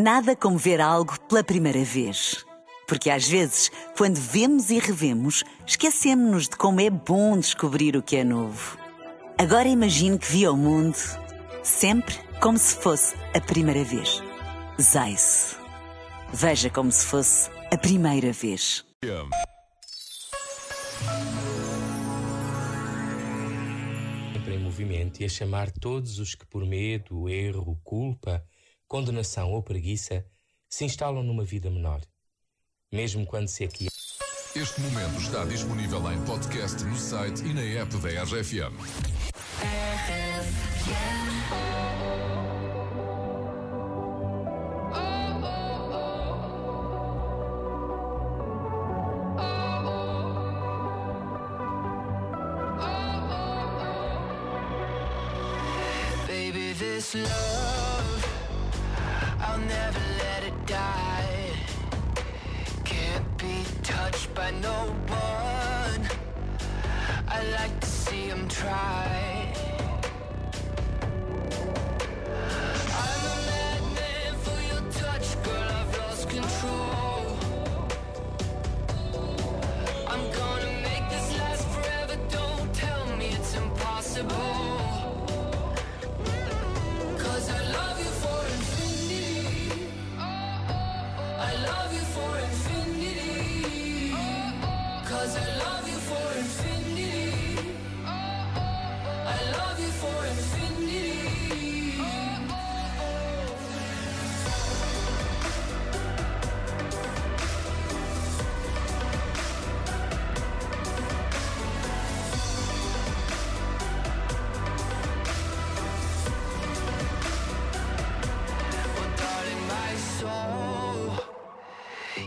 Nada como ver algo pela primeira vez. Porque às vezes, quando vemos e revemos, esquecemos-nos de como é bom descobrir o que é novo. Agora imagine que viu o mundo sempre como se fosse a primeira vez. Zais. Veja como se fosse a primeira vez. Sempre em movimento e a chamar todos os que por medo, erro, culpa condenação ou preguiça se instalam numa vida menor, mesmo quando se aqui. Este momento está disponível em podcast no site e na app da RFM. Baby, this love, no one. I like to see him try.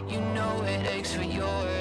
You know it aches for yours,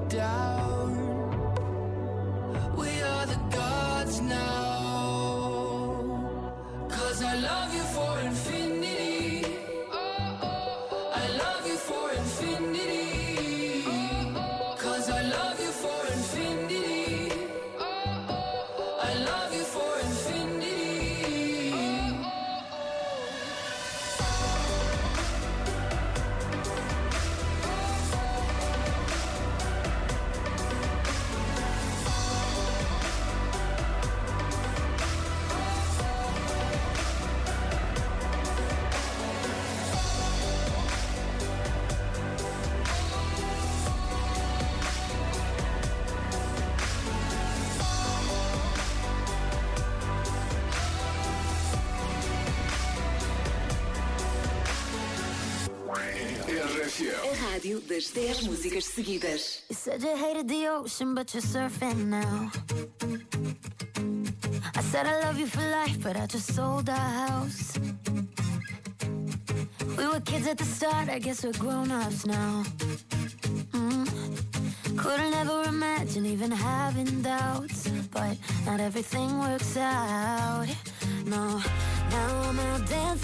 rádio das 10 músicas seguidas. You said you hated the ocean, but you're surfing now. I said I love you for life, but I just sold our house. We were kids at the start, I guess we're grown ups now. Mm. Couldn't ever imagine even having doubts, but not everything works out. No, now I'm out dancing